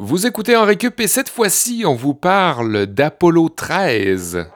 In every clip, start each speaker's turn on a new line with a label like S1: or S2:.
S1: Vous écoutez en récup et cette fois-ci, on vous parle d'Apollo 13.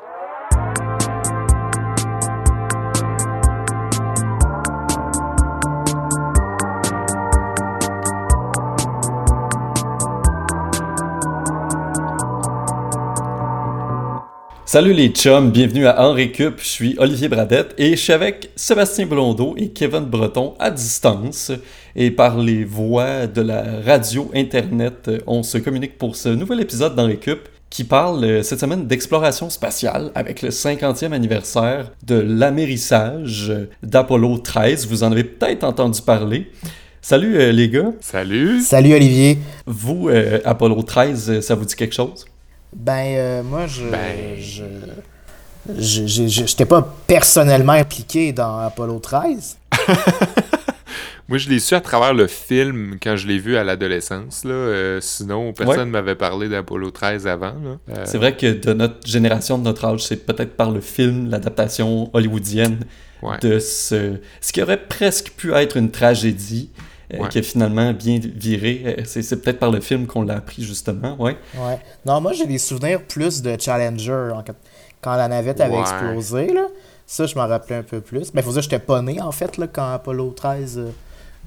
S2: Salut les chums, bienvenue à En Récup, je suis Olivier Bradette et je suis avec Sébastien Blondeau et Kevin Breton à distance. Et par les voix de la radio Internet, on se communique pour ce nouvel épisode d'En Récup qui parle euh, cette semaine d'exploration spatiale avec le 50e anniversaire de l'amérissage d'Apollo 13. Vous en avez peut-être entendu parler. Salut euh, les gars.
S1: Salut.
S3: Salut Olivier.
S2: Vous, euh, Apollo 13, ça vous dit quelque chose?
S3: Ben, euh, moi, je.
S1: Ben.
S3: Je. J'étais pas personnellement impliqué dans Apollo 13.
S1: Moi, je l'ai su à travers le film quand je l'ai vu à l'adolescence. là. Euh, sinon, personne ne m'avait parlé d'Apollo 13 avant. là. Euh,
S2: C'est vrai que de notre génération, de notre âge, c'est peut-être par le film, l'adaptation hollywoodienne
S1: ouais.
S2: de ce, ce qui aurait presque pu être une tragédie,
S1: Ouais.
S2: qui a finalement bien viré. Euh, C'est c'est peut-être par le film qu'on l'a appris, justement, ouais.
S3: Ouais. Non, moi, j'ai des souvenirs plus de Challenger en- quand la navette avait
S1: Ouais.
S3: explosé. Là. Ça, je m'en rappelais un peu plus. Mais faut dire que j'étais pas né, en fait, là, quand Apollo 13 euh,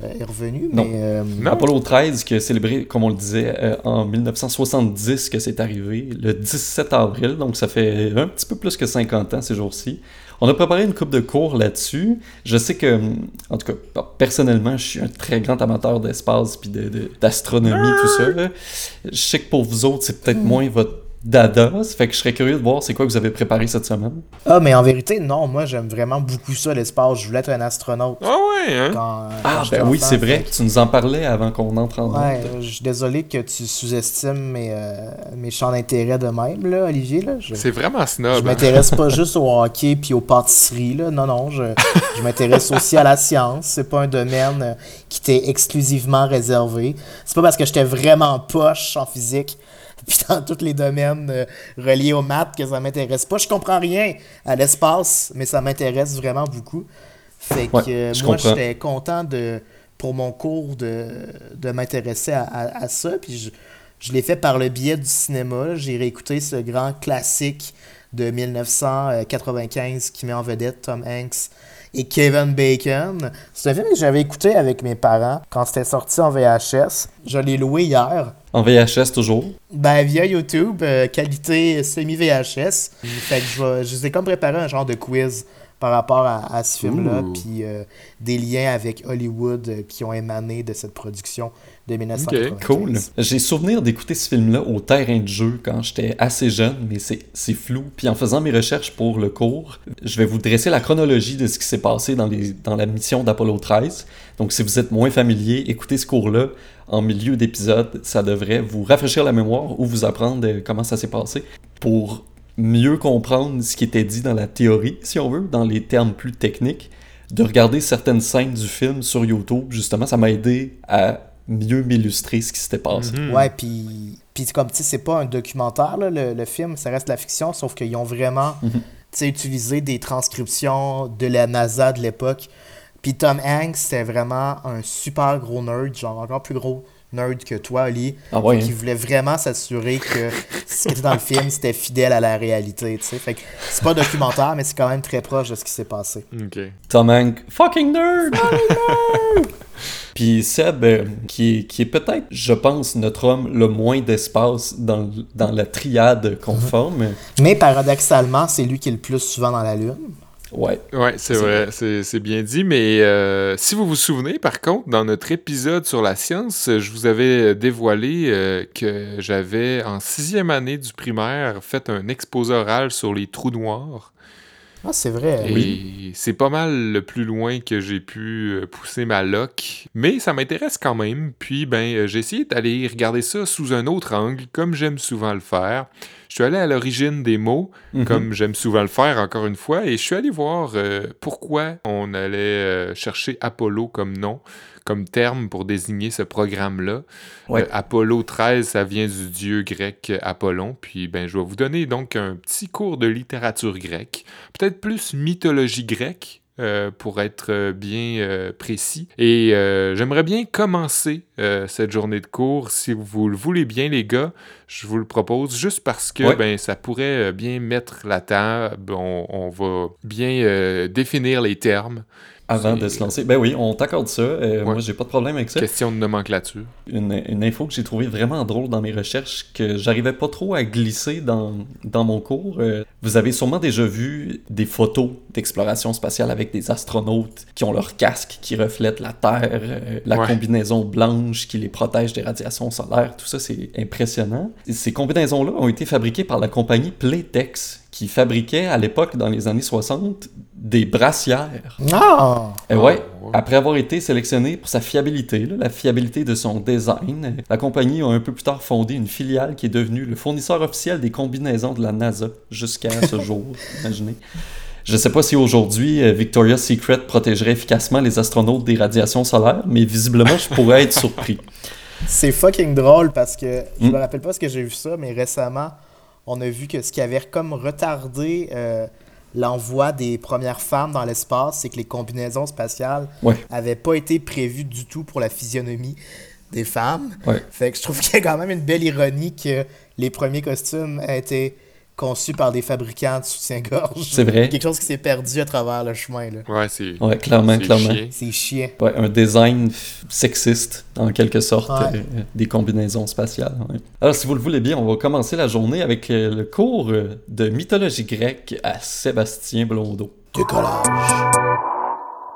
S3: euh, est revenu.
S2: Non.
S3: Mais, euh,
S1: Non.
S2: Apollo 13, qui a célébré, comme on le disait, euh, en 1970 que c'est arrivé, le 17 avril, donc ça fait un petit peu plus que 50 ans ces jours-ci. On a préparé une coupe de cours là-dessus. Je sais que, hum, en tout cas, personnellement, je suis un très grand amateur d'espace puis de- de- d'astronomie, tout ça. là. Je sais que pour vous autres, c'est peut-être moins votre dada. Ça fait que je serais curieux de voir c'est quoi que vous avez préparé cette semaine.
S3: Ah, mais en vérité, non, moi, j'aime vraiment beaucoup ça, l'espace. Je voulais être un astronaute.
S1: Ah ouais, hein?
S3: Quand,
S2: Ah,
S3: quand
S2: ben oui, c'est vrai.
S3: que-
S2: Tu nous en parlais avant qu'on entre en
S3: Ouais, euh, je suis désolé que tu sous-estimes mes, euh, mes champs d'intérêt de même, là, Olivier. Là. Je,
S1: C'est vraiment
S3: je
S1: snob. hein?
S3: m'intéresse pas juste au hockey puis aux pâtisseries. Là. Non, non, je, je m'intéresse aussi à la science. C'est pas un domaine euh, qui t'est exclusivement réservé. C'est pas parce que j'étais vraiment poche en physique puis dans tous les domaines euh, reliés aux maths que ça m'intéresse pas. Je comprends rien à l'espace, mais ça m'intéresse vraiment beaucoup. Fait que
S2: Ouais, je
S3: moi, j'étais content de, pour mon cours de, de m'intéresser à, à- à ça. Puis je, je l'ai fait par le biais du cinéma. J'ai réécouté ce grand classique de 1995 qui met en vedette Tom Hanks et Kevin Bacon. C'est un film que j'avais écouté avec mes parents quand c'était sorti en VHS. Je l'ai loué hier.
S2: En VHS toujours?
S3: Ben, via YouTube, euh, qualité semi-VHS. Fait que je, vais- je vous ai comme préparé un genre de quiz par rapport à, à ce film-là, puis euh, des liens avec Hollywood euh, qui ont émané de cette production de 1995.
S2: Cool. J'ai souvenir d'écouter ce film-là au terrain de jeu quand j'étais assez jeune, mais c'est c'est flou. Puis en faisant mes recherches pour le cours, je vais vous dresser la chronologie de ce qui s'est passé dans, les, dans la mission d'Apollo 13. Donc si vous êtes moins familier, écoutez ce cours-là en milieu d'épisode. Ça devrait vous rafraîchir la mémoire ou vous apprendre comment ça s'est passé pour mieux comprendre ce qui était dit dans la théorie, si on veut, dans les termes plus techniques. De regarder certaines scènes du film sur YouTube, justement, ça m'a aidé à mieux m'illustrer ce qui s'était passé.
S1: Mhm.
S3: Ouais, puis, puis comme tu sais, c'est pas un documentaire, là, le, le film, ça reste de la fiction, sauf qu'ils ont vraiment tu sais, utilisé des transcriptions de la NASA de l'époque. Puis Tom Hanks, c'était vraiment un super gros nerd, genre encore plus gros nerd que toi, Ali,
S2: Ah ouais,
S3: qui
S2: hein?
S3: voulait vraiment s'assurer que ce qui était dans le film, c'était fidèle à la réalité, tu sais. Fait que c'est pas un documentaire, mais c'est quand même très proche de ce qui s'est passé.
S1: Ok.
S2: Tom Hanks, fucking nerd! Puis Seb, euh, qui est, qui est peut-être, je pense, notre homme le moins d'espace dans, dans la triade qu'on forme.
S3: Mais paradoxalement, c'est lui qui est le plus souvent dans la Lune.
S2: Ouais.
S1: Ouais, c'est vrai, c'est c'est bien dit, mais euh, si vous vous souvenez, par contre, dans notre épisode sur la science, je vous avais dévoilé euh, que j'avais, en sixième année du primaire, fait un exposé oral sur les trous noirs.
S3: Ah, c'est vrai.
S1: Et c'est pas mal le plus loin que j'ai pu euh, pousser ma loc. Mais ça m'intéresse quand même. Puis, ben, euh, j'ai essayé d'aller regarder ça sous un autre angle, comme j'aime souvent le faire. Je suis allé à l'origine des mots,
S2: Mhm.
S1: comme j'aime souvent le faire encore une fois, et je suis allé voir euh, pourquoi on allait euh, chercher Apollo comme nom, comme terme pour désigner ce programme-là.
S2: Ouais.
S1: Euh, Apollo 13, ça vient du dieu grec Apollon. Puis ben, je vais vous donner donc un petit cours de littérature grecque, peut-être plus mythologie grecque, euh, pour être euh, bien euh, précis. Et j'aimerais bien commencer cette journée de cours, si vous le voulez bien, les gars. Je vous le propose juste parce que ben, ça pourrait bien mettre la table. on va bien définir les termes
S2: avant de se lancer. Ben oui, on t'accorde ça. Euh, moi, j'ai pas de problème avec ça.
S1: Question de nomenclature.
S2: Une, une info que j'ai trouvée vraiment drôle dans mes recherches, que j'arrivais pas trop à glisser dans, dans mon cours. Euh, vous avez sûrement déjà vu des photos d'exploration spatiale avec des astronautes qui ont leur casque qui reflète la Terre, euh, la combinaison blanche qui les protège des radiations solaires. Tout ça, c'est impressionnant. Ces combinaisons-là ont été fabriquées par la compagnie Playtex, qui fabriquait à l'époque, dans les années 60, des brassières.
S3: Ah!
S2: Et eh ouais, après avoir été sélectionné pour sa fiabilité, la fiabilité de son design, la compagnie a un peu plus tard fondé une filiale qui est devenue le fournisseur officiel des combinaisons de la NASA jusqu'à ce jour, imaginez. Je sais pas si aujourd'hui euh, Victoria's Secret protégerait efficacement les astronautes des radiations solaires, mais visiblement je pourrais être surpris.
S3: C'est fucking drôle parce que je hmm. me rappelle pas ce que j'ai vu ça, mais récemment on a vu que ce qui avait comme retardé euh, l'envoi des premières femmes dans l'espace, c'est que les combinaisons spatiales n'avaient pas été prévues du tout pour la physionomie des femmes. Fait que je trouve qu'il y a quand même une belle ironie que les premiers costumes aient été conçu par des fabricants de soutien-gorge.
S2: C'est vrai.
S3: Quelque chose qui s'est perdu à travers le chemin. Là.
S1: Ouais, c'est.
S2: Ouais, clairement, clairement.
S3: C'est chiant.
S2: Ouais, un design sexiste, en quelque sorte, euh, des combinaisons spatiales. Alors, si vous le voulez bien, on va commencer la journée avec euh, le cours euh, de mythologie grecque à Sébastien Blondeau.
S3: Décollage.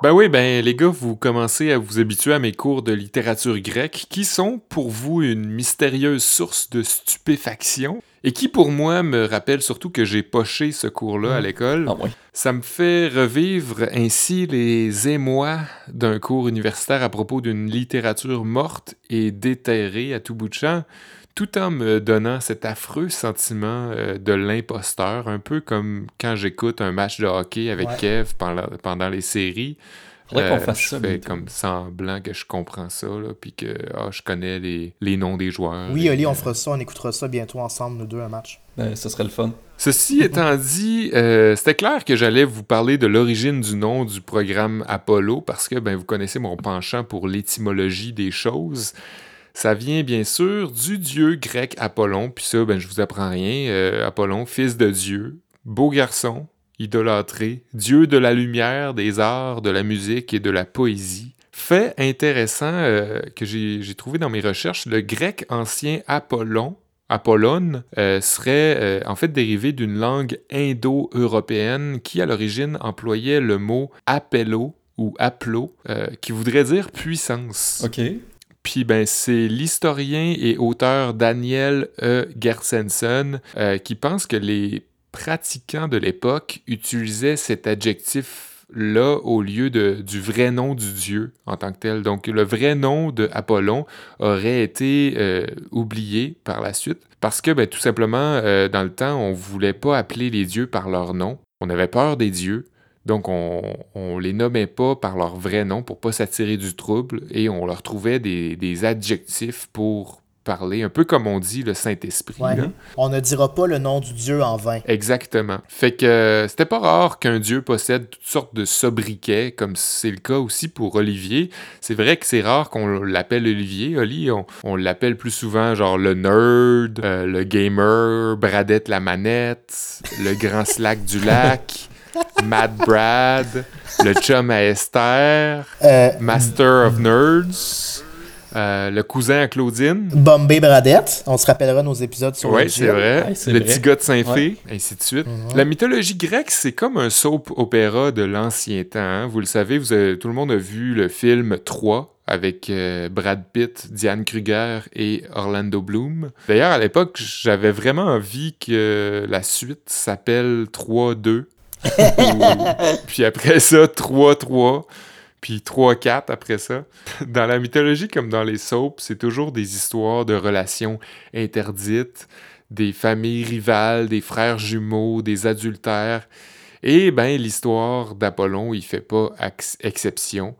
S1: Ben oui, ben les gars, vous commencez à vous habituer à mes cours de littérature grecque qui sont pour vous une mystérieuse source de stupéfaction et qui pour moi me rappelle surtout que j'ai poché ce cours-là à mmh. l'école.
S2: Ah
S1: Ça me fait revivre ainsi les émois d'un cours universitaire à propos d'une littérature morte et déterrée à tout bout de champ tout en me donnant cet affreux sentiment euh, de l'imposteur, un peu comme quand j'écoute un match de hockey avec Kev pendant, les séries.
S2: Euh, fasse
S1: je fais comme semblant que je comprends ça, là, puis que ah, je connais les, les, noms des joueurs.
S3: Oui, Oli, on fera ça, on écoutera ça bientôt ensemble, nous deux, un match.
S2: Ben, ce serait le fun.
S1: Ceci étant dit, euh, c'était clair que j'allais vous parler de l'origine du nom du programme Apollo, parce que ben, vous connaissez mon penchant pour l'étymologie des choses. Ça vient bien sûr du dieu grec Apollon, puis ça, ben, je vous apprends rien. Euh, Apollon, fils de Dieu, beau garçon, idolâtré, dieu de la lumière, des arts, de la musique et de la poésie. Fait intéressant euh, que j'ai trouvé dans mes recherches, le grec ancien Apollon, Apollon euh, serait en fait dérivé d'une langue indo-européenne qui à l'origine employait le mot apello ou aplo, qui voudrait dire puissance.
S2: OK.
S1: Puis ben, c'est l'historien et auteur Daniel E. Gersensen euh, qui pense que les pratiquants de l'époque utilisaient cet adjectif-là au lieu de, du vrai nom du dieu en tant que tel. Donc le vrai nom de Apollon aurait été euh, oublié par la suite parce que ben, tout simplement, euh, dans le temps, on ne voulait pas appeler les dieux par leur nom. On avait peur des dieux. Donc, on, les nommait pas par leur vrai nom pour pas s'attirer du trouble et on leur trouvait des, adjectifs pour parler, un peu comme on dit le Saint-Esprit.
S3: On ne dira pas le nom du Dieu en vain.
S1: Exactement. Fait que c'était pas rare qu'un Dieu possède toutes sortes de sobriquets, comme c'est le cas aussi pour Olivier. C'est vrai que c'est rare qu'on l'appelle Olivier. Oli, on, l'appelle plus souvent genre le nerd, euh, le gamer, Bradette la manette, le grand slack du lac. Mad Brad, le chum à Esther, euh, Master of Nerds. Euh, le cousin à Claudine.
S3: Bombay Bradette. On se rappellera nos épisodes sur
S1: Oui, c'est vrai. le petit gars de Saint-Fé, ainsi de suite. Mhm. La mythologie grecque, c'est comme un soap opéra de l'ancien temps. Hein. Vous le savez, vous tout le monde a vu le film 3 avec euh, Brad Pitt, Diane Kruger et Orlando Bloom. D'ailleurs, à l'époque, j'avais vraiment envie que la suite s'appelle 3-2 puis après ça, 3-3. Puis 3-4 après ça. Dans la mythologie comme dans les soaps, c'est toujours des histoires de relations interdites, des familles rivales, des frères jumeaux, des adultères. Et ben l'histoire d'Apollon, il fait pas exception.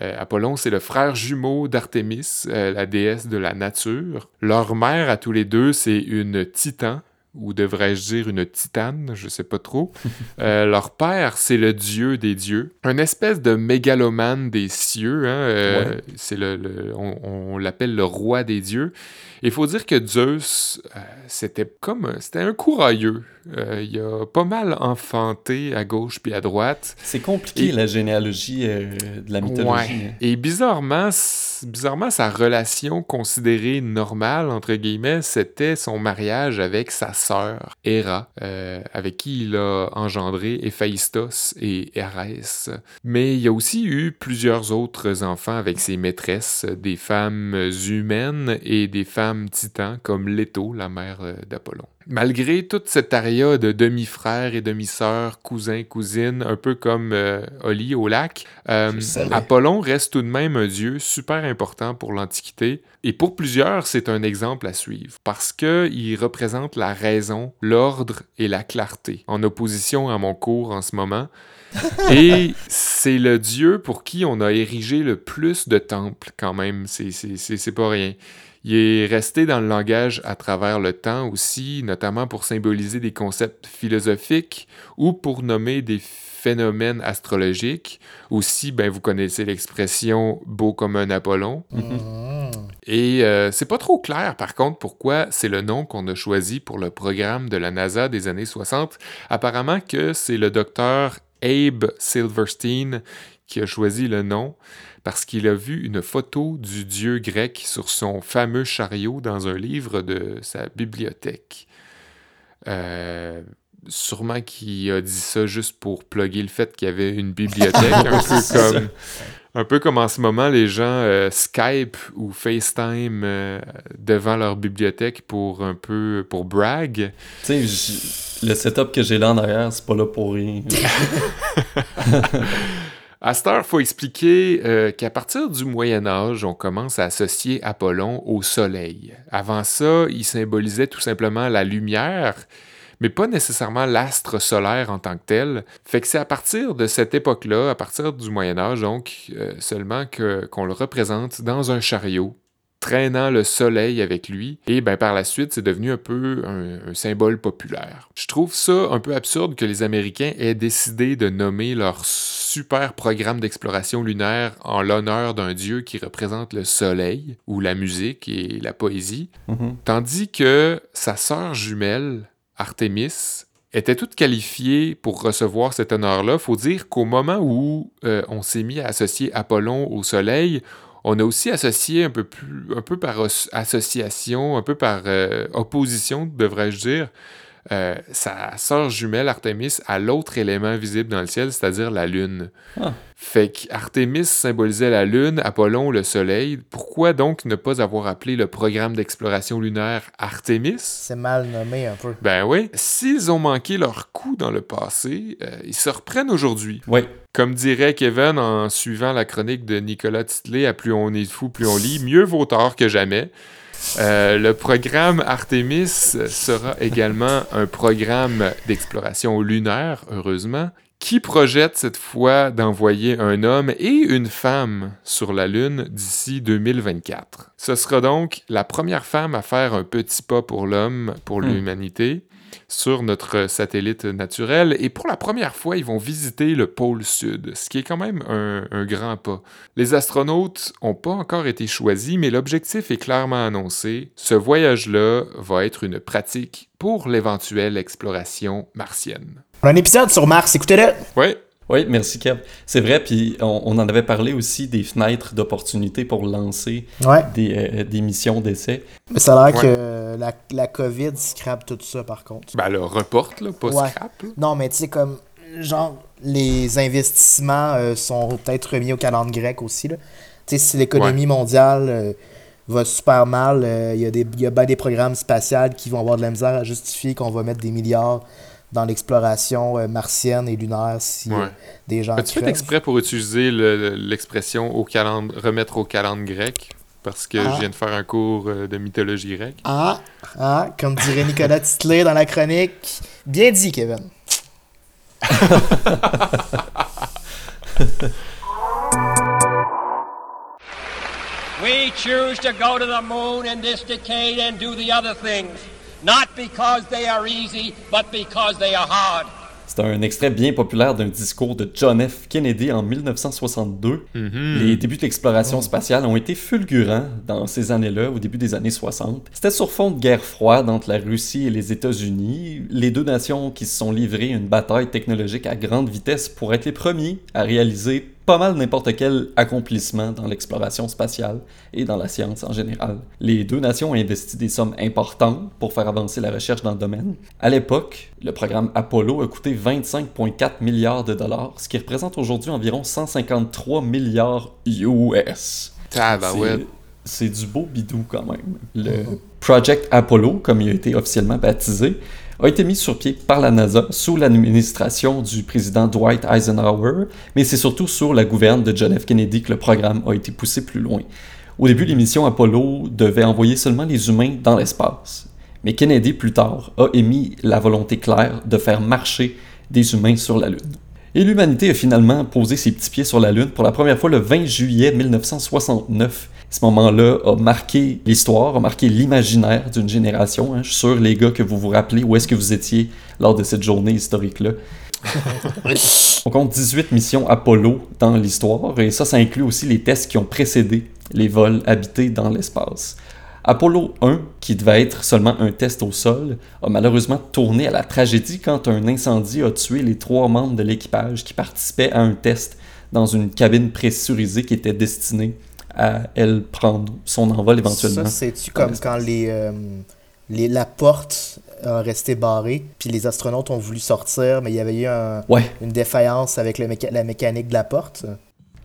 S1: Euh, Apollon, c'est le frère jumeau d'Artémis, euh, la déesse de la nature. Leur mère à tous les deux, c'est une titan ou devrais-je dire une titane, je sais pas trop. Euh, leur père, c'est le dieu des dieux, un espèce de mégalomane des cieux. Hein, euh, C'est le, on, l'appelle le roi des dieux. Il faut dire que Zeus, euh, c'était comme, c'était un courailleux. Il a pas mal enfanté à gauche puis à droite.
S2: C'est compliqué la généalogie de la mythologie. Ouais.
S1: Hein. Et bizarrement, bizarrement, sa relation considérée normale, entre guillemets, c'était son mariage avec sa Héra, euh, avec qui il a engendré Héphaïstos et Hérès. Mais il y a aussi eu plusieurs autres enfants avec ses maîtresses, des femmes humaines et des femmes titans, comme Leto, la mère d'Apollon. Malgré toute cette aria de demi-frères et demi-sœurs, cousins, cousines, un peu comme euh, Oli au lac, euh, Apollon reste tout de même un dieu super important pour l'Antiquité. Et pour plusieurs, c'est un exemple à suivre, parce qu'il représente la raison, l'ordre et la clarté, en opposition à mon cours en ce moment. et c'est le dieu pour qui on a érigé le plus de temples quand même, c'est pas rien. Il est resté dans le langage à travers le temps aussi, notamment pour symboliser des concepts philosophiques ou pour nommer des phénomènes astrologiques. Aussi, ben, vous connaissez l'expression beau comme un Apollon. Mm-hmm. Et euh, c'est pas trop clair, par contre, pourquoi c'est le nom qu'on a choisi pour le programme de la NASA des années 60. Apparemment que c'est le docteur Abe Silverstein qui a choisi le nom parce qu'il a vu une photo du dieu grec sur son fameux chariot dans un livre de sa bibliothèque. Euh, sûrement qu'il a dit ça juste pour plugger le fait qu'il y avait une bibliothèque, un, peu comme, en ce moment les gens euh, Skype ou FaceTime euh, devant leur bibliothèque pour un peu pour brag.
S2: Tu sais, le setup que j'ai là en arrière, c'est pas là pour rien.
S1: À cette heure, il faut expliquer euh, qu'à partir du Moyen Âge, on commence à associer Apollon au Soleil. Avant ça, il symbolisait tout simplement la lumière, mais pas nécessairement l'astre solaire en tant que tel. Fait que c'est à partir de cette époque-là, à partir du Moyen Âge, donc, euh, seulement qu'on le représente dans un chariot traînant le soleil avec lui. Et ben, par la suite, c'est devenu un peu un, symbole populaire. Je trouve ça un peu absurde que les Américains aient décidé de nommer leur super programme d'exploration lunaire en l'honneur d'un dieu qui représente le soleil, ou la musique et la poésie, mm-hmm. tandis que sa sœur jumelle, Artemis, était toute qualifiée pour recevoir cet honneur-là. Faut dire qu'au moment où euh, on s'est mis à associer Apollon au soleil, on a aussi associé un peu, plus, un peu par association, un peu par euh, opposition, devrais-je dire, euh, sa sœur jumelle Artemis à l'autre élément visible dans le ciel, c'est-à-dire la Lune. Ah. Fait qu'Artemis symbolisait la Lune, Apollon le Soleil. Pourquoi donc ne pas avoir appelé le programme d'exploration lunaire Artemis?
S3: C'est mal nommé un peu.
S1: Ben oui. S'ils ont manqué leur coup dans le passé, euh, ils se reprennent aujourd'hui.
S2: Oui.
S1: Comme dirait Kevin en suivant la chronique de Nicolas Titley à Plus on est fou, plus on lit, mieux vaut tard que jamais. Euh, le programme Artemis sera également un programme d'exploration lunaire, heureusement, qui projette cette fois d'envoyer un homme et une femme sur la Lune d'ici 2024. Ce sera donc la première femme à faire un petit pas pour l'homme, pour hmm. l'humanité, sur notre satellite naturel. Et pour la première fois, ils vont visiter le pôle sud, ce qui est quand même un, grand pas. Les astronautes n'ont pas encore été choisis, mais l'objectif est clairement annoncé. Ce voyage-là va être une pratique pour l'éventuelle exploration martienne.
S3: Un épisode sur Mars, écoutez-le!
S1: Oui,
S2: oui, merci Kev. C'est vrai, puis on, en avait parlé aussi des fenêtres d'opportunité pour lancer des, euh, des, missions d'essai.
S3: Mais ça a l'air que la, la, COVID scrape tout ça par contre.
S1: Ben là, reporte, là, pas scrap.
S3: Non, mais tu sais, comme, genre, les investissements euh, sont peut-être remis au calendrier grec aussi. Tu sais, si l'économie mondiale euh, va super mal, il y a, des, y a bien des programmes spatials qui vont avoir de la misère à justifier qu'on va mettre des milliards dans l'exploration euh, martienne et lunaire si euh, des gens.
S1: As-tu fait exprès pour utiliser l'expression au remettre au calendrier grec? Parce que je ah. viens de faire un cours euh, de mythologie grecque.
S3: Ah, ah, comme dirait Nicolas Titler dans la chronique. Bien dit, Kevin.
S4: We choose to go to the moon in this decade and do the other things.
S2: Not because they are easy, but because they are hard. C'est un extrait bien populaire d'un discours de John F. Kennedy en 1962.
S1: Mhm.
S2: Les débuts de l'exploration spatiale ont été fulgurants dans ces années-là, au début des années 60. C'était sur fond de guerre froide entre la Russie et les États-Unis, les deux nations qui se sont livrées une bataille technologique à grande vitesse pour être les premiers à réaliser pas mal n'importe quel accomplissement dans l'exploration spatiale et dans la science en général. Les deux nations ont investi des sommes importantes pour faire avancer la recherche dans le domaine. À l'époque, le programme Apollo a coûté 25,4 milliards de dollars, ce qui représente aujourd'hui environ 153 milliards US. C'est du beau bidou quand même. Le Project Apollo, comme il a été officiellement baptisé, a été mis sur pied par la NASA sous l'administration du président Dwight Eisenhower, mais c'est surtout sur la gouverne de John F. Kennedy que le programme a été poussé plus loin. Au début, les missions Apollo devaient envoyer seulement les humains dans l'espace. Mais Kennedy, plus tard, a émis la volonté claire de faire marcher des humains sur la Lune. Et l'humanité a finalement posé ses petits pieds sur la Lune pour la première fois le 20 juillet 1969 ce moment-là a marqué l'histoire, a marqué l'imaginaire d'une génération. Hein. Je suis sûr, les gars, que vous vous rappelez où est-ce que vous étiez lors de cette journée historique-là. On compte 18 missions Apollo dans l'histoire, et ça, ça inclut aussi les tests qui ont précédé les vols habités dans l'espace. Apollo 1, qui devait être seulement un test au sol, a malheureusement tourné à la tragédie quand un incendie a tué les trois membres de l'équipage qui participaient à un test dans une cabine pressurisée qui était destinée à elle prendre son envol éventuellement.
S3: Ça, c'est-tu comme quand les, euh, les, la porte a resté barrée, puis les astronautes ont voulu sortir, mais il y avait eu un, une défaillance avec le la mécanique de la porte?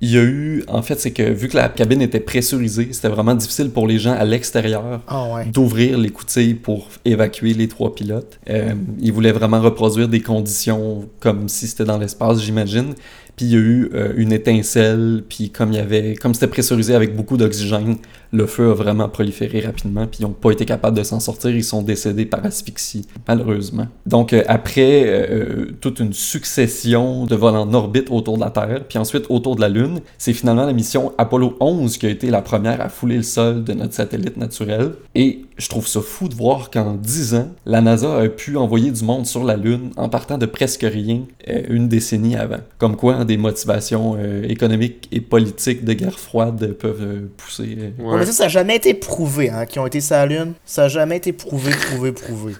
S2: Il y a eu, en fait, c'est que vu que la cabine était pressurisée, c'était vraiment difficile pour les gens à l'extérieur
S3: ah,
S2: d'ouvrir les coutilles pour évacuer les trois pilotes. Euh, ils voulaient vraiment reproduire des conditions comme si c'était dans l'espace, j'imagine. Puis il y a eu euh, une étincelle, puis comme il y avait, comme c'était pressurisé avec beaucoup d'oxygène, le feu a vraiment proliféré rapidement, puis ils n'ont pas été capables de s'en sortir, ils sont décédés par asphyxie, malheureusement. Donc euh, après euh, toute une succession de vols en orbite autour de la Terre, puis ensuite autour de la Lune, c'est finalement la mission Apollo 11 qui a été la première à fouler le sol de notre satellite naturel. Et je trouve ça fou de voir qu'en 10 ans, la NASA a pu envoyer du monde sur la Lune en partant de presque rien une décennie avant. Comme quoi, des motivations euh, économiques et politiques de guerre froide peuvent euh, pousser.
S3: Euh. Mais ça, ça n'a jamais été prouvé, hein, qui ont été la Lune. Ça n'a jamais été prouvé, prouvé, prouvé.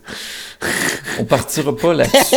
S2: on partira pas là-dessus.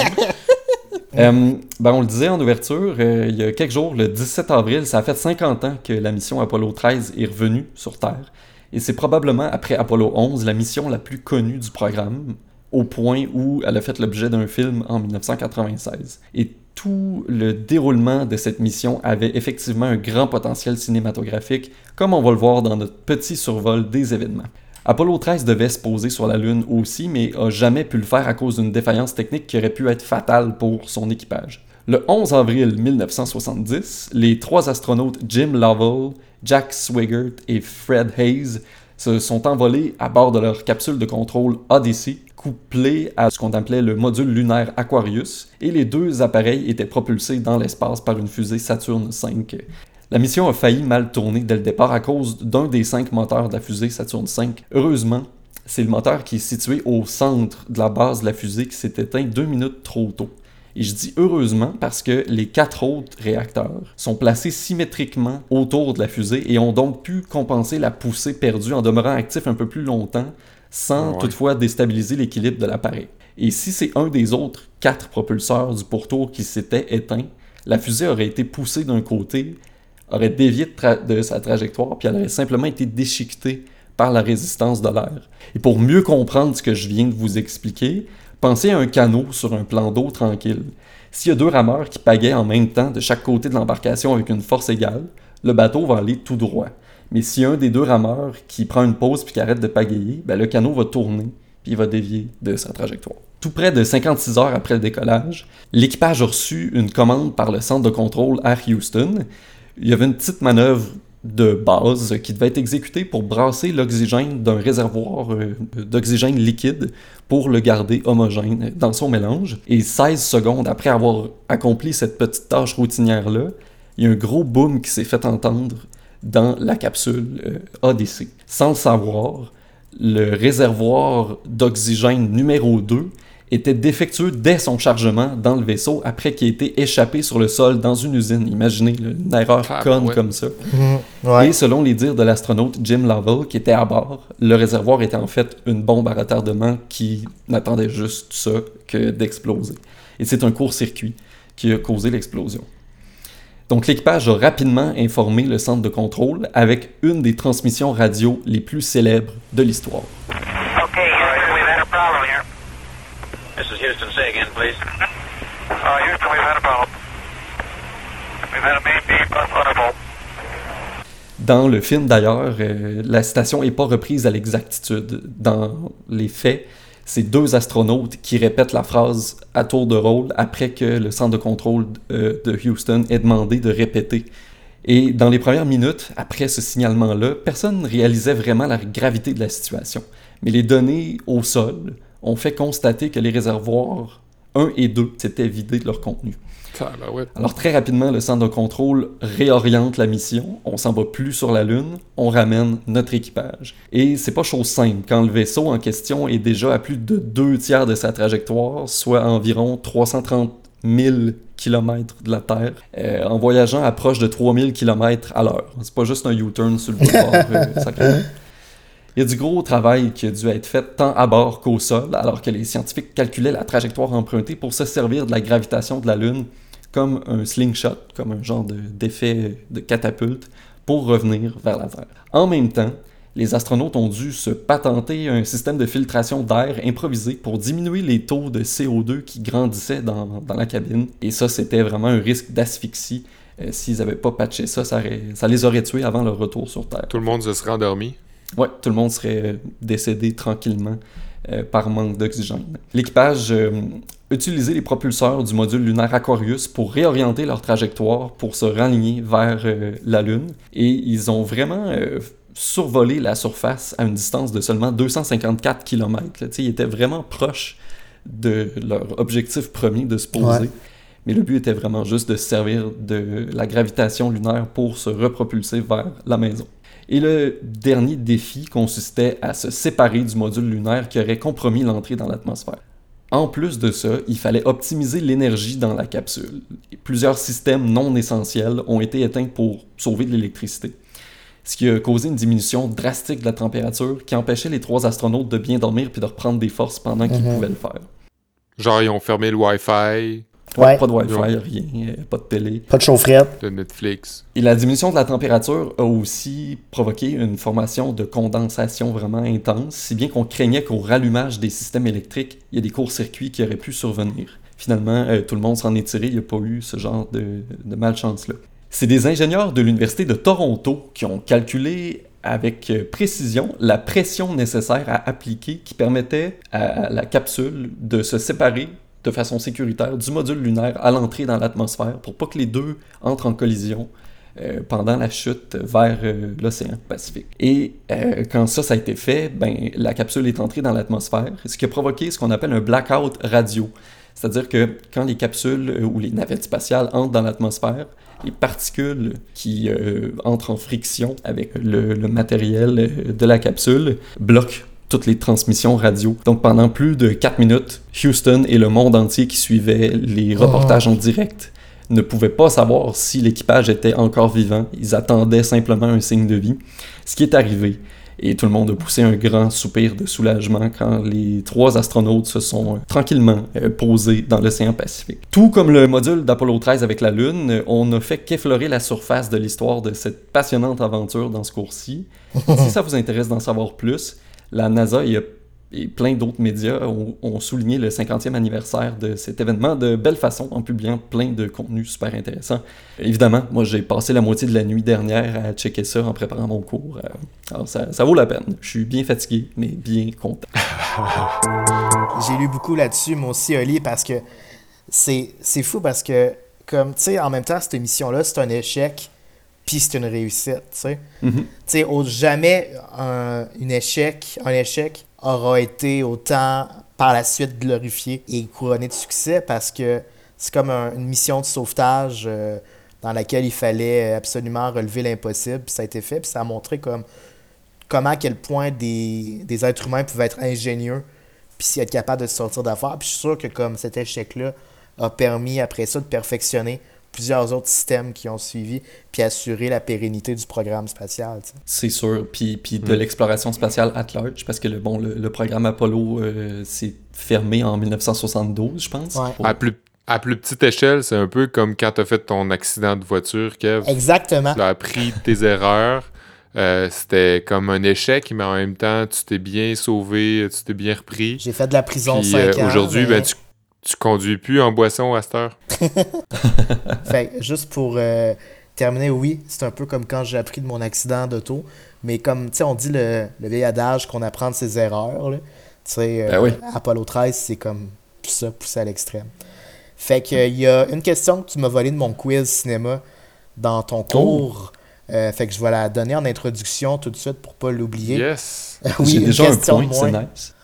S2: ben, on le disait en ouverture, il y a quelques jours, le 17 avril, ça a fait 50 ans que la mission Apollo 13 est revenue sur Terre. Et c'est probablement, après Apollo 11, la mission la plus connue du programme, au point où elle a fait l'objet d'un film en 1996. Et tout le déroulement de cette mission avait effectivement un grand potentiel cinématographique, comme on va le voir dans notre petit survol des événements. Apollo 13 devait se poser sur la Lune aussi, mais a jamais pu le faire à cause d'une défaillance technique qui aurait pu être fatale pour son équipage. Le 11 avril 1970, les trois astronautes Jim Lovell, Jack Swigert et Fred Hayes se sont envolés à bord de leur capsule de contrôle Odyssey couplé à ce qu'on appelait le module lunaire Aquarius, et les deux appareils étaient propulsés dans l'espace par une fusée Saturn V. La mission a failli mal tourner dès le départ à cause d'un des cinq moteurs de la fusée Saturn V. Heureusement, c'est le moteur qui est situé au centre de la base de la fusée qui s'est éteint deux minutes trop tôt. Et je dis heureusement parce que les quatre autres réacteurs sont placés symétriquement autour de la fusée et ont donc pu compenser la poussée perdue en demeurant actifs un peu plus longtemps sans toutefois déstabiliser l'équilibre de l'appareil. Et si c'est un des autres quatre propulseurs du pourtour qui s'était éteint, la fusée aurait été poussée d'un côté, aurait dévié de, sa trajectoire, puis elle aurait simplement été déchiquetée par la résistance de l'air. Et pour mieux comprendre ce que je viens de vous expliquer, pensez à un canot sur un plan d'eau tranquille. S'il y a deux rameurs qui pagaient en même temps de chaque côté de l'embarcation avec une force égale, le bateau va aller tout droit. Mais a un des deux rameurs qui prend une pause puis qui arrête de pagayer, ben le canot va tourner puis il va dévier de sa trajectoire. Tout près de 56 heures après le décollage, l'équipage a reçu une commande par le centre de contrôle Air Houston. Il y avait une petite manœuvre de base qui devait être exécutée pour brasser l'oxygène d'un réservoir euh, d'oxygène liquide pour le garder homogène dans son mélange. Et 16 secondes après avoir accompli cette petite tâche routinière-là, il y a un gros boom qui s'est fait entendre dans la capsule euh, Odyssey. Sans le savoir, le réservoir d'oxygène numéro 2 était défectueux dès son chargement dans le vaisseau après qu'il ait été échappé sur le sol dans une usine. Imaginez là, une erreur
S1: Ah,
S2: conne
S1: ouais.
S2: comme ça.
S3: Mhm. Ouais.
S2: Et selon les dires de l'astronaute Jim Lovell, qui était à bord, le réservoir était en fait une bombe à retardement qui n'attendait juste ça que d'exploser. Et c'est un court-circuit qui a causé l'explosion. Donc l'équipage a rapidement informé le centre de contrôle avec une des transmissions radio les plus célèbres de l'histoire.
S4: Okay, Houston, we've had a problem here. This is Houston. Say again, please. Uh, Houston, we've had a problem. We've had a main beam unable.
S2: Dans le film, d'ailleurs, euh, la citation n'est pas reprise à l'exactitude. Dans les faits, c'est deux astronautes qui répètent la phrase à tour de rôle après que le centre de contrôle euh, de Houston ait demandé de répéter. Et dans les premières minutes, après ce signalement-là, personne ne réalisait vraiment la gravité de la situation. Mais les données au sol ont fait constater que les réservoirs 1 et 2 s'étaient vidés de leur contenu. Alors très rapidement, le centre de contrôle réoriente la mission. On s'en va plus sur la Lune, on ramène notre équipage. Et c'est pas chose simple quand le vaisseau en question est déjà à plus de deux tiers de sa trajectoire, soit environ 330 000 km de la Terre, euh, en voyageant à proche de 3000 km à l'heure. C'est pas juste un U-turn sur le boulevard. euh. Il y a du gros travail qui a dû être fait tant à bord qu'au sol, alors que les scientifiques calculaient la trajectoire empruntée pour se servir de la gravitation de la Lune comme un slingshot, comme un genre de- d'effet de catapulte, pour revenir vers la Terre. En même temps, les astronautes ont dû se patenter un système de filtration d'air improvisé pour diminuer les taux de CO2 qui grandissaient dans, dans la cabine. Et ça, c'était vraiment un risque d'asphyxie. Euh, S'ils n'avaient pas patché ça, ça, ça les aurait tués avant leur retour sur Terre.
S1: Tout le monde se serait endormi?
S2: Ouais, tout le monde serait euh, décédé tranquillement euh, par manque d'oxygène. L'équipage euh, utilisait les propulseurs du module lunaire Aquarius pour réorienter leur trajectoire pour se raligner vers euh, la Lune. Et ils ont vraiment survolé la surface à une distance de seulement 254 km. Ils étaient vraiment proches de leur objectif premier de se poser.
S3: Ouais.
S2: Mais le but était vraiment juste de se servir de la gravitation lunaire pour se repropulser vers la maison. Et le dernier défi consistait à se séparer du module lunaire qui aurait compromis l'entrée dans l'atmosphère. En plus de ça, il fallait optimiser l'énergie dans la capsule. Plusieurs systèmes non essentiels ont été éteints pour sauver de l'électricité, ce qui a causé une diminution drastique de la température qui empêchait les trois astronautes de bien dormir puis de reprendre des forces pendant qu'ils
S3: Mhm.
S2: pouvaient le faire.
S1: Genre, ils ont fermé le Wi-Fi
S3: Ouais.
S2: Pas de Wi-Fi,
S1: Ouais.
S2: rien, pas de télé.
S3: Pas de chaufferette.
S1: de Netflix.
S2: Et la diminution de la température a aussi provoqué une formation de condensation vraiment intense, si bien qu'on craignait qu'au rallumage des systèmes électriques, il y ait des courts-circuits qui auraient pu survenir. Finalement, euh, tout le monde s'en est tiré, il n'y a pas eu ce genre de, de malchance-là. C'est des ingénieurs de l'Université de Toronto qui ont calculé avec euh, précision la pression nécessaire à appliquer qui permettait à la capsule de se séparer de façon sécuritaire du module lunaire à l'entrée dans l'atmosphère pour pas que les deux entrent en collision euh, pendant la chute vers euh, l'océan Pacifique. Et euh, quand ça, ça a été fait, ben, la capsule est entrée dans l'atmosphère, ce qui a provoqué ce qu'on appelle un blackout radio. C'est-à-dire que quand les capsules ou les navettes spatiales entrent dans l'atmosphère, les particules qui entrent en friction avec le, le matériel de la capsule bloquent toutes les transmissions radio. Donc pendant plus de 4 minutes, Houston et le monde entier qui suivait les reportages en direct ne pouvaient pas savoir si l'équipage était encore vivant. Ils attendaient simplement un signe de vie, ce qui est arrivé. Et tout le monde a poussé un grand soupir de soulagement quand les trois astronautes se sont euh, tranquillement euh, posés dans l'océan Pacifique. Tout comme le module d'Apollo 13 avec la Lune, on n'a fait qu'effleurer la surface de l'histoire de cette passionnante aventure dans ce cours-ci. si ça vous intéresse d'en savoir plus, la NASA et, plein d'autres médias ont, souligné le 50e anniversaire de cet événement de belle façon en publiant plein de contenus super intéressants. Évidemment, moi j'ai passé la moitié de la nuit dernière à checker ça en préparant mon cours. euh, Alors ça, vaut la peine. Je suis bien fatigué, mais bien content.
S3: J'ai lu beaucoup là-dessus, moi aussi, Oli, parce que c'est fou parce que, comme, tu sais, en même temps, cette émission-là, c'est un échec, puis c'est une réussite, tu sais.
S2: Mhm.
S3: Tu sais, au- jamais un, une échec, un échec aura été autant par la suite glorifié et couronné de succès parce que c'est comme un- une mission de sauvetage euh, dans laquelle il fallait absolument relever l'impossible, puis ça a été fait, puis ça a montré comme comment, à quel point des, des êtres humains pouvaient être ingénieux, puis être capables de se sortir d'affaires. Puis je suis sûr que comme cet échec-là a permis après ça de perfectionner plusieurs autres systèmes qui ont suivi, puis assurer la pérennité du programme spatial.
S2: C'est sûr. Puis, puis de
S1: Mm.
S2: l'exploration spatiale at large, parce que le, bon, le, le programme Apollo euh, s'est fermé en 1972, je pense.
S3: Ouais.
S2: Pour-
S1: À plus, à plus petite échelle, c'est un peu comme quand tu as fait ton accident de voiture, Kev.
S3: Exactement.
S1: Tu as appris tes erreurs. Euh, C'était comme un échec, mais en même temps, tu t'es bien sauvé, tu t'es bien repris.
S3: J'ai fait de la prison
S1: Puis
S3: 5
S1: euh, aujourd'hui,
S3: mais-
S1: ben, tu, tu conduis plus en boisson à cette heure?
S3: Fait que juste pour euh, terminer, oui, c'est un peu comme quand j'ai appris de mon accident d'auto. Mais comme, tu sais, on dit le, le vieil adage qu'on apprend de ses erreurs. Tu sais, euh,
S2: Ben oui.
S3: Apollo 13, c'est comme ça poussé à l'extrême. Fait que il y a une question que tu m'as volée de mon quiz cinéma dans ton cours. Euh, fait que je vais la donner en introduction tout de suite pour pas l'oublier.
S1: Yes!
S3: oui,
S2: J'ai
S3: une
S2: déjà un
S3: question
S2: point,
S3: de
S2: c'est
S3: moins.
S2: nice.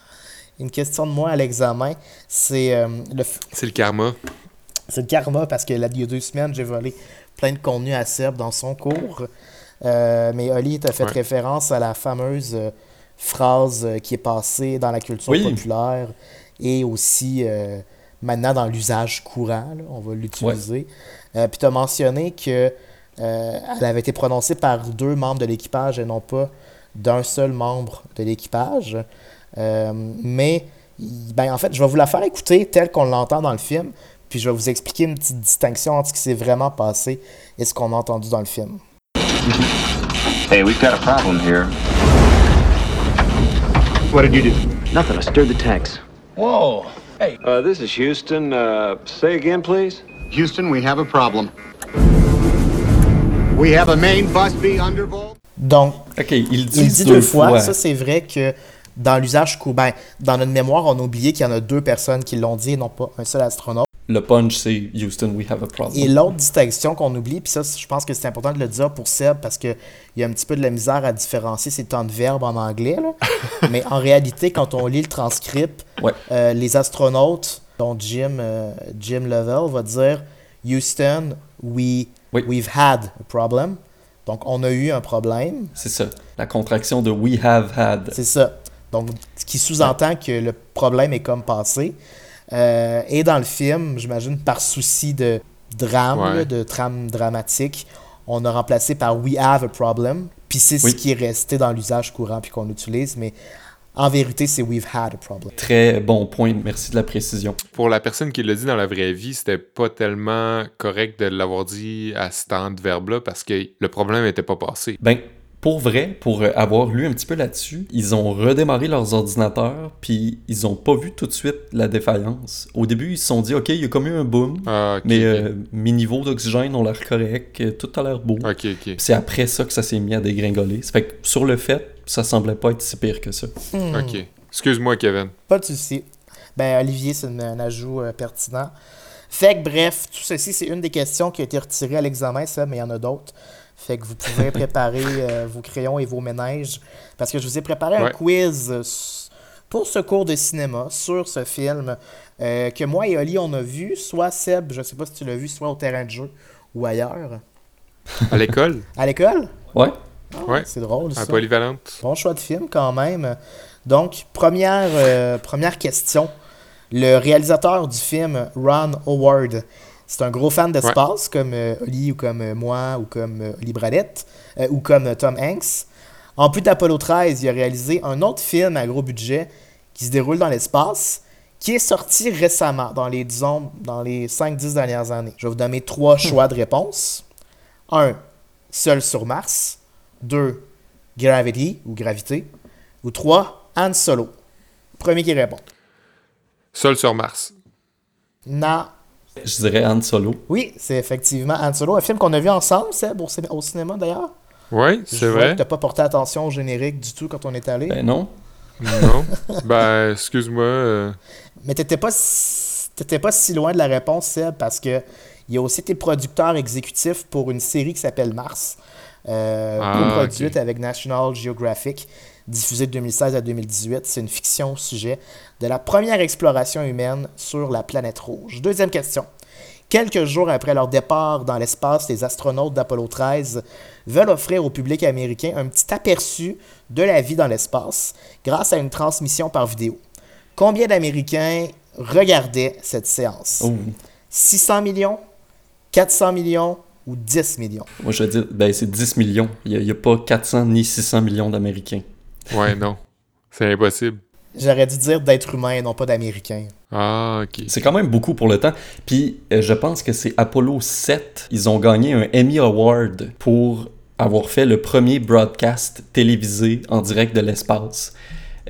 S3: Une question de moins à l'examen. C'est euh, le,
S1: C'est le karma.
S3: c'est le karma parce que là, il y a deux semaines, j'ai volé plein de contenu à Seb dans son cours. Euh, mais Oli t'a fait
S1: Ouais.
S3: référence à la fameuse euh, phrase qui est passée dans la culture
S2: Oui.
S3: populaire et aussi maintenant dans l'usage courant. là, on va l'utiliser. Puis tu as mentionné que elle avait été prononcée par deux membres de l'équipage et non pas d'un seul membre de l'équipage. Euh, mais ben, en fait, je vais vous la faire écouter telle qu'on l'entend dans le film, puis je vais vous expliquer une petite distinction entre ce qui s'est vraiment passé et ce qu'on a entendu dans le film.
S5: Hey, we've got a problem here.
S6: What did you do?
S7: Nothing. I stirred the tanks.
S6: Whoa. Hey,
S8: Uh, this is Houston. Uh, say again, please.
S6: Houston, we have a problem. We have a main bus B undervolt.
S3: Donc,
S2: Ok, il dit,
S3: il dit deux fois, ça c'est vrai que dans l'usage courant, ben, dans notre mémoire, on a oublié qu'il y en a deux personnes qui l'ont dit et non pas un seul astronaute.
S2: Le punch, c'est Houston, we have a problem.
S3: Et l'autre distinction qu'on oublie, puis ça, je pense que c'est important de le dire pour Seb parce qu'il y a un petit peu de la misère à différencier ces temps de verbe en anglais. là. Mais en réalité, quand on lit le transcript,
S2: Ouais.
S3: euh, les astronautes, dont Jim, euh, Jim Lovell, va dire Houston, we,
S2: Oui.
S3: we've had a problem. Donc, on a eu un problème.
S2: C'est ça. La contraction de we have had.
S3: C'est ça. Donc, ce qui sous-entend que le problème est comme passé. Euh, et dans le film, j'imagine par souci de drame,
S1: Ouais.
S3: là, de trame dramatique, on a remplacé par We have a problem. Puis c'est ce qui est resté dans l'usage courant puis qu'on utilise. Mais en vérité, c'est We've had a problem.
S2: Très bon point, merci de la précision.
S1: Pour la personne qui l'a dit dans la vraie vie, c'était pas tellement correct de l'avoir dit à ce temps de verbe-là parce que le problème n'était pas passé.
S2: Ben, pour vrai, pour euh, avoir lu un petit peu là-dessus, ils ont redémarré leurs ordinateurs, puis ils ont pas vu tout de suite la défaillance. Au début, ils se sont dit, OK, il y a comme eu un boom,
S1: Ah,
S2: mais euh, mes niveaux d'oxygène ont l'air corrects, euh, tout a l'air beau. C'est après ça que ça s'est mis à dégringoler. Ça fait que sur le fait, ça semblait pas être si pire que ça.
S1: Ok. Excuse-moi, Kevin.
S3: Pas de souci. Ben, Olivier, c'est un ajout euh, pertinent. Fait que bref, tout ceci, c'est une des questions qui a été retirée à l'examen, ça, mais il y en a d'autres. Fait que vous pouvez préparer euh, vos crayons et vos ménages. Parce que je vous ai préparé un quiz pour ce cours de cinéma sur ce film euh, que moi et Oli, on a vu, soit Seb, je sais pas si tu l'as vu, soit au terrain de jeu ou ailleurs.
S1: À l'école,
S3: À l'école?
S2: Ouais,
S3: Ah,
S1: Ouais.
S3: C'est drôle,
S1: à
S3: ça.
S1: Polyvalente.
S3: Bon choix de film quand même. Donc, première, euh, première question. Le réalisateur du film, Ron Howard, c'est un gros fan d'espace, comme euh, Oli ou comme euh, moi ou comme euh, Oli Bradette euh, ou comme euh, Tom Hanks. En plus d'Apollo 13, il a réalisé un autre film à gros budget qui se déroule dans l'espace, qui est sorti récemment, dans les, disons, dans les 5-10 dernières années. Je vais vous donner trois choix de réponse. 1. Seul sur Mars. 2. Gravity ou Gravité. Ou 3. Han Solo. Premier qui répond.
S1: Seul sur Mars.
S3: Non.
S2: Je dirais Han Solo.
S3: Oui, c'est effectivement Han Solo, un film qu'on a vu ensemble, Seb, au, cin- au cinéma d'ailleurs.
S1: Oui, c'est vrai.
S3: que t'as pas porté attention au générique du tout quand on est allé.
S2: Ben non.
S1: Non. ben, excuse-moi. euh,
S3: Mais t'étais pas, si- t'étais pas si loin de la réponse, Seb, parce que il y a aussi été producteur exécutif pour une série qui s'appelle Mars, euh,
S1: Ah,
S3: coproduite
S1: ok.
S3: avec National Geographic, diffusée de 2016 à 2018. C'est une fiction au sujet de la première exploration humaine sur la planète rouge. Deuxième question. quelques jours après leur départ dans l'espace, les astronautes d'Apollo 13 veulent offrir au public américain un petit aperçu de la vie dans l'espace grâce à une transmission par vidéo. Combien d'Américains regardaient cette séance?
S2: Oh.
S3: 600 millions, 400 millions ou 10 millions?
S2: Moi, je veux dire, ben, c'est 10 millions. Il n'y a, pas 400 ni 600 millions d'Américains.
S1: Ouais, non. C'est impossible.
S3: J'aurais dû dire d'êtres humains et non pas d'Américains.
S1: Ah, ok.
S2: C'est quand même beaucoup pour le temps. Puis, euh, je pense que c'est Apollo 7. Ils ont gagné un Emmy Award pour avoir fait le premier broadcast télévisé en direct de l'espace.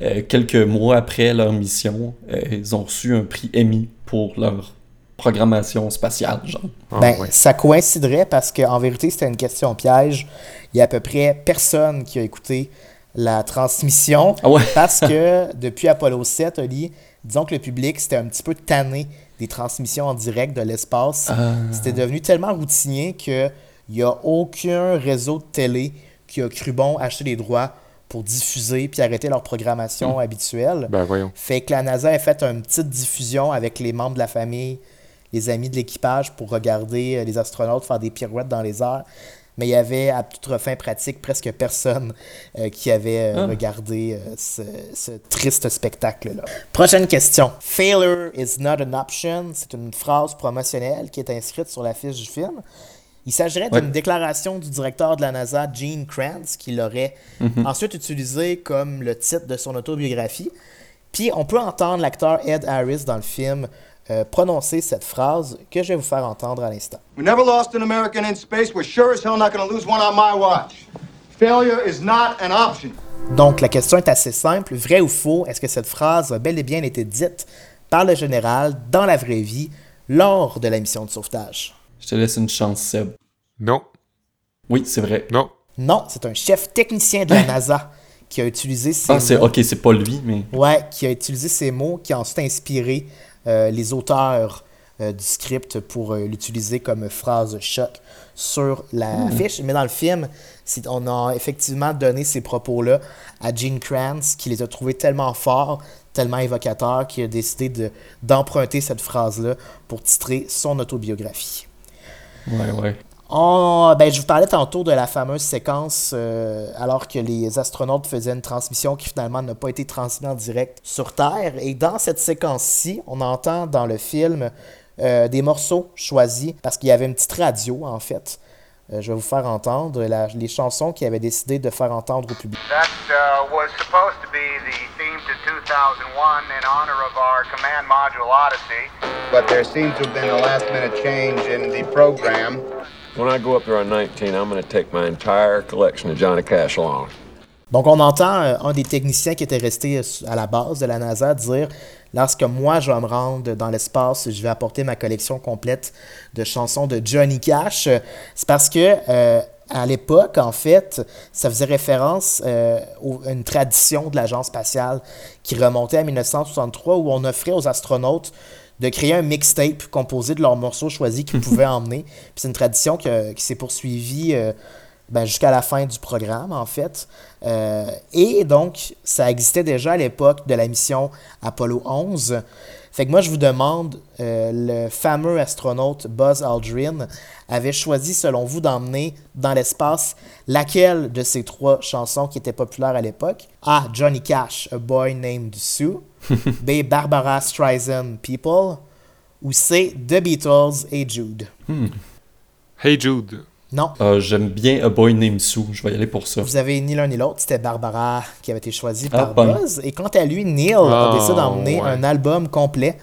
S2: Euh, quelques mois après leur mission, euh, ils ont reçu un prix Emmy pour leur programmation spatiale, genre.
S1: Ah,
S3: ben,
S1: ouais.
S3: ça coïnciderait parce qu'en vérité, c'était une question piège. Il y a à peu près personne qui a écouté la transmission.
S2: Ah ouais?
S3: parce que depuis Apollo 7, Oli, disons que le public c'était un petit peu tanné des transmissions en direct de l'espace.
S2: Ah.
S3: C'était devenu tellement routinier qu'il n'y a aucun réseau de télé qui a cru bon acheter les droits pour diffuser puis arrêter leur programmation habituelle.
S1: Ben, voyons.
S3: Fait que la NASA a fait une petite diffusion avec les membres de la famille, les amis de l'équipage pour regarder euh, les astronautes faire des pirouettes dans les airs. Mais il y avait, à toute fin pratique, presque personne euh, qui avait euh,
S2: Ah.
S3: regardé euh, ce, ce triste spectacle-là. Prochaine question. Failure is not an option. C'est une phrase promotionnelle qui est inscrite sur la fiche du film. Il s'agirait
S2: Ouais.
S3: d'une déclaration du directeur de la NASA, Gene Kranz, qui l'aurait ensuite utilisé comme le titre de son autobiographie. Puis on peut entendre l'acteur Ed Harris dans le film euh, prononcer cette phrase que je vais vous faire entendre à l'instant.
S6: We never lost an American in space. We're sure as hell not going to lose one on my watch. Failure is not an option.
S3: Donc la question est assez simple. Vrai ou faux, est-ce que cette phrase a bel et bien été dite par le général dans la vraie vie lors de la mission de sauvetage?
S2: Je te laisse une chance, Seb.
S1: Non.
S2: Oui, c'est vrai.
S1: Non.
S3: Non, c'est un chef technicien de la NASA qui a utilisé ces
S2: Ah, c'est
S3: mots.
S2: ok, c'est pas lui, mais.
S3: Ouais, qui a utilisé ces mots, qui a ensuite inspiré les auteurs euh, du script pour euh, l'utiliser comme phrase choc sur la fiche. Mais dans le film, on a effectivement donné ces propos-là à Gene Kranz, qui les a trouvés tellement forts, tellement évocateurs, qu'il a décidé de- d'emprunter cette phrase-là pour titrer son autobiographie.
S2: Ouais, ouais.
S3: Oh, ben, je vous parlais tantôt de la fameuse séquence euh, alors que les astronautes faisaient une transmission qui finalement n'a pas été transmise en direct sur Terre. Et dans cette séquence-ci, on entend dans le film euh, des morceaux choisis parce qu'il y avait une petite radio en fait. Euh, je vais vous faire entendre la- les chansons qu'ils avaient décidé de faire entendre au public.
S4: That uh, was supposed to be the theme to 2001 in honor of our command module Odyssey.
S6: But there seems to have been a last minute change in the program.
S8: When I go up there on 19, I'm going to take my entire collection of Johnny Cash along.
S3: Donc, on entend euh, un des techniciens qui était resté euh, à la base de la NASA dire Lorsque moi, je vais me rendre dans l'espace, je vais apporter ma collection complète de chansons de Johnny Cash. Euh, C'est parce que. euh, à l'époque, en fait, ça faisait référence euh, à une tradition de l'agence spatiale qui remontait à 1963 où on offrait aux astronautes de créer un mixtape composé de leurs morceaux choisis qu'ils pouvaient emmener. Puis c'est une tradition que- qui s'est poursuivie euh, ben, jusqu'à la fin du programme, en fait. Euh, et donc, ça existait déjà à l'époque de la mission Apollo 11. Fait que moi, je vous demande, euh, le fameux astronaute Buzz Aldrin avait choisi, selon vous, d'emmener dans l'espace laquelle de ces trois chansons qui étaient populaires à l'époque A. Johnny Cash, A Boy Named Sue. B. Barbara Streisand, People. Ou C. The Beatles et Jude?
S1: Hey Jude.
S3: Non,
S2: Euh, J'aime bien A Boy Named Sue. Je vais y aller pour ça.
S3: Vous avez ni l'un ni l'autre, c'était Barbara qui avait été choisie
S2: Ah,
S3: par. Buzz. Et quant à lui, Neil
S1: Ah,
S3: a décidé d'emmener
S1: ouais.
S3: un album complet,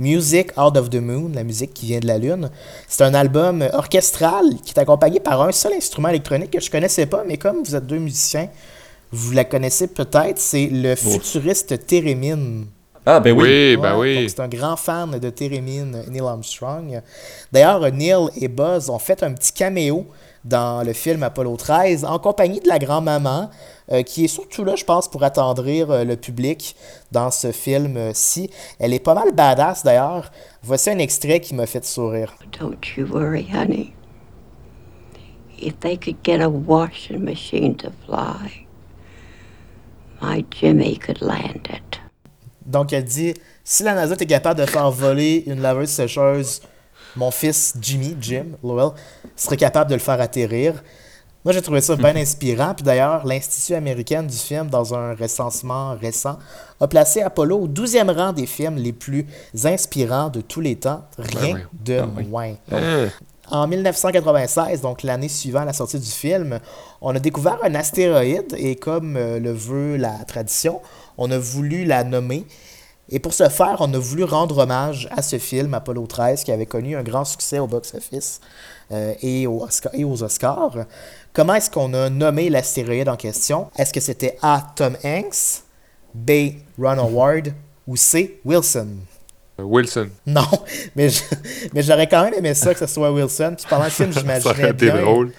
S3: Music Out of the Moon, la musique qui vient de la Lune. C'est un album orchestral qui est accompagné par un seul instrument électronique que je connaissais pas, mais comme vous êtes deux musiciens, vous la connaissez peut-être, c'est le futuriste Theremin.
S2: Ah, ben oui.
S1: Oui, ben oui.
S3: donc C'est un grand fan de Theremin, Neil Armstrong. D'ailleurs, Neil et Buzz ont fait un petit caméo dans le film Apollo 13 en compagnie de la grand-maman, euh, qui est surtout là, je pense, pour attendrir euh, le public dans ce film-ci. Elle est pas mal badass d'ailleurs. Voici un extrait qui m'a fait sourire.
S7: Don't you worry, honey. If they could get a washing machine to fly, my Jimmy could land it.
S3: Donc elle dit si la NASA était capable de faire voler une laveuse sécheuse mon fils Jimmy, Jim Lowell, serait capable de le faire atterrir. Moi, j'ai trouvé ça bien inspirant. Puis d'ailleurs, l'Institut américain du film, dans un recensement récent, a placé Apollo au 12e rang des films les plus inspirants de tous les temps. Rien
S1: oui.
S3: de
S2: oui.
S3: moins.
S1: Hein?
S3: En 1996, donc l'année suivant la sortie du film, on a découvert un astéroïde et comme euh, le veut la tradition, on a voulu la nommer. Et pour ce faire, on a voulu rendre hommage à ce film, Apollo 13, qui avait connu un grand succès au box-office euh, et, au Oscar- et aux Oscars. Comment est-ce qu'on a nommé l'astéroïde en question? Est-ce que c'était A. Tom Hanks, B. Ron Howard ou C. Wilson?
S1: Euh, Wilson.
S3: non, mais je- mais j'aurais quand même aimé ça que ce soit Wilson. Puis pendant le film,
S1: Ça aurait
S3: j'imaginais
S1: été
S3: bien
S1: drôle.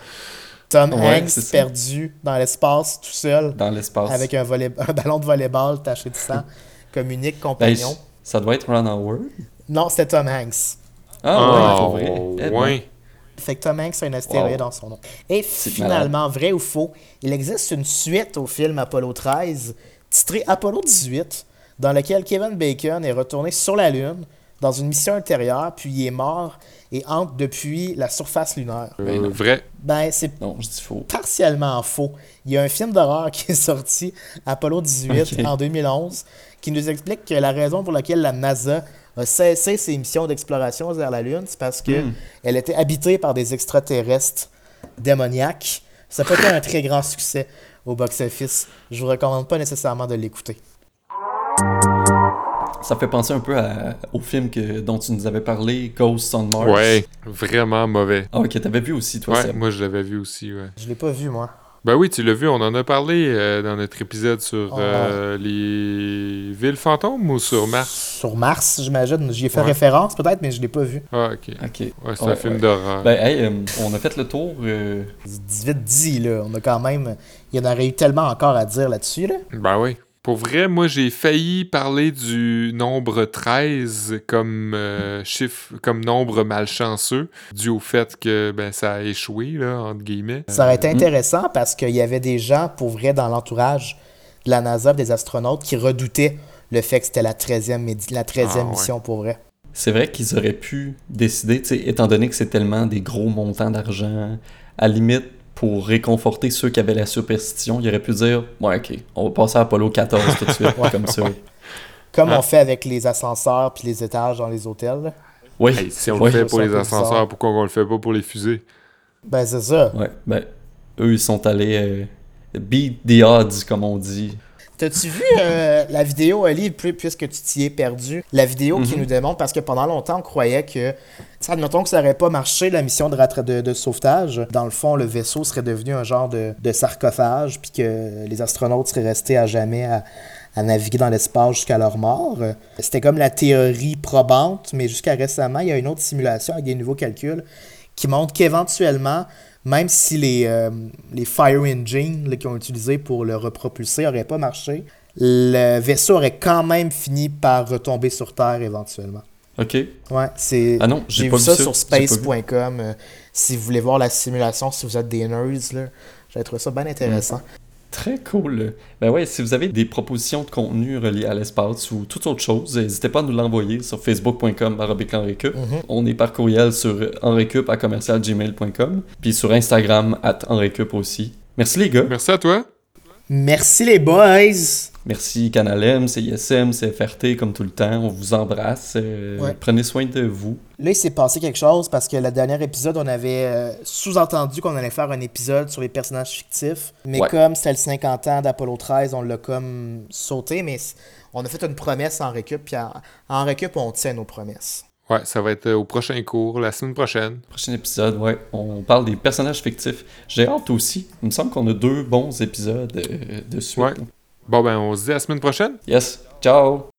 S3: Tom
S2: Ouais,
S3: Hanks perdu dans l'espace tout seul
S2: Dans l'espace.
S3: avec un, volley- un ballon de volleyball taché de sang comme unique
S2: Ben,
S3: compagnon.
S2: ça doit être Ron Howard?
S3: Non, c'était Tom Hanks.
S2: Ah,
S1: Ah,
S2: ouais, vrai. Ben.
S1: ouais.
S3: Fait que Tom Hanks a un astéroïde
S2: Wow.
S3: dans son nom. Et
S2: C'est
S3: finalement, vrai ou faux, il existe une suite au film Apollo 13, titré Apollo 18, dans lequel Kevin Bacon est retourné sur la Lune dans une mission intérieure, puis il est mort et hante depuis la surface lunaire.
S1: Euh,
S2: non.
S1: vrai?
S3: Ben, c'est
S2: Non, je dis faux.
S3: partiellement faux. Il y a un film d'horreur qui est sorti, Apollo 18,
S2: Ok.
S3: en 2011, qui nous explique que la raison pour laquelle la NASA a cessé ses missions d'exploration vers la Lune, c'est parce que
S2: Hmm.
S3: elle était habitée par des extraterrestres démoniaques. Ça peut être un très grand succès au box-office. Je vous recommande pas nécessairement de l'écouter.
S2: Ça fait penser un peu à- au film que, dont tu nous avais parlé, Ghost on Mars.
S1: Ouais, vraiment mauvais.
S2: Ah, ok, t'avais vu aussi, toi,
S1: Ouais,
S2: Seb.
S1: moi je l'avais vu aussi, ouais.
S3: Je l'ai pas vu, moi.
S1: Ben oui, tu l'as vu, on en a parlé euh, dans notre épisode sur
S3: Ah.
S1: euh, les villes fantômes ou sur Mars?
S3: Sur Mars, j'imagine. J'y ai fait
S1: Ouais.
S3: référence peut-être, mais je l'ai pas vu.
S1: Ah, ok.
S2: Ok.
S1: Ouais, c'est
S2: Ouais,
S1: un film
S2: ouais.
S1: d'horreur.
S2: Ben, hey, euh, on a fait le tour. euh,
S3: 18 dit là. On a quand même. Il y en aurait eu tellement encore à dire là-dessus, là.
S1: Ben oui. Pour vrai, moi j'ai failli parler du nombre 13 comme euh, chiffre, comme nombre malchanceux, dû au fait que ben, ça a échoué, là, entre guillemets.
S3: Ça aurait été intéressant parce qu'il y avait des gens, pour vrai, dans l'entourage de la NASA, des astronautes, qui redoutaient le fait que c'était la 13e, médi- la 13e
S1: Ah, ouais.
S3: mission, pour vrai.
S2: C'est vrai qu'ils auraient pu décider, tu sais, étant donné que c'est tellement des gros montants d'argent, à la limite, pour réconforter ceux qui avaient la superstition, ils auraient pu dire Ouais, ok, on va passer à Apollo 14 tout de suite, comme ça.
S3: Comme on fait avec les ascenseurs puis les étages dans les hôtels.
S2: Oui,
S1: Hey, si on le fait pour les ascenseurs,
S3: bizarre.
S1: pourquoi on le fait pas pour les fusées?
S3: Ben, c'est ça.
S2: ouais, ben, eux, ils sont allés euh, beat the odds, comme on dit.
S3: T'as-tu vu euh, la vidéo, Ali, pu- puisque tu t'y es perdu? La vidéo qui
S2: Mhm.
S3: nous démontre, parce que pendant longtemps, on croyait que, admettons que ça n'aurait pas marché, la mission de, de, de sauvetage. Dans le fond, le vaisseau serait devenu un genre de, de sarcophage, puis que les astronautes seraient restés à jamais à, à naviguer dans l'espace jusqu'à leur mort. C'était comme la théorie probante, mais jusqu'à récemment, il y a une autre simulation avec des nouveaux calculs qui montrent qu'éventuellement, même si les, euh, les Fire Engine qu'ils ont utilisés pour le repropulser n'auraient pas marché, le vaisseau aurait quand même fini par retomber sur Terre éventuellement.
S2: Ok.
S3: Ouais, c'est.
S2: Ah non, j'ai
S3: vu ça
S2: ça,
S3: sur space.com. euh, si vous voulez voir la simulation, si vous êtes des nerds, là, j'ai trouvé ça bien intéressant.
S2: Très cool. Ben ouais, si vous avez des propositions de contenu reliées à l'espace ou toute autre chose, n'hésitez pas à nous l'envoyer sur facebook.com enrecup.
S3: Mhm.
S2: On est par courriel sur enrecup à commercialgmail.com puis sur Instagram at enrecup aussi. Merci les gars.
S1: Merci à toi.
S3: Merci les boys!
S2: Merci Canal M, CISM, CFRT comme tout le temps. On vous embrasse. Euh,
S3: Ouais.
S2: Prenez soin de vous.
S3: Là, il s'est passé quelque chose parce que le dernier épisode, on avait euh, sous-entendu qu'on allait faire un épisode sur les personnages fictifs. Mais
S2: Ouais.
S3: comme c'était le 50 ans d'Apollo 13, on l'a comme sauté. Mais on a fait une promesse en récup. Puis en, en récup, on tient nos promesses.
S1: Ouais, ça va être euh, au prochain cours, la semaine prochaine.
S2: Prochain épisode, ouais, on parle des personnages fictifs. J'ai hâte aussi. Il me semble qu'on a deux bons épisodes euh, de suite.
S1: Ouais. Bon, ben, on se dit à la semaine prochaine.
S2: Yes. Ciao.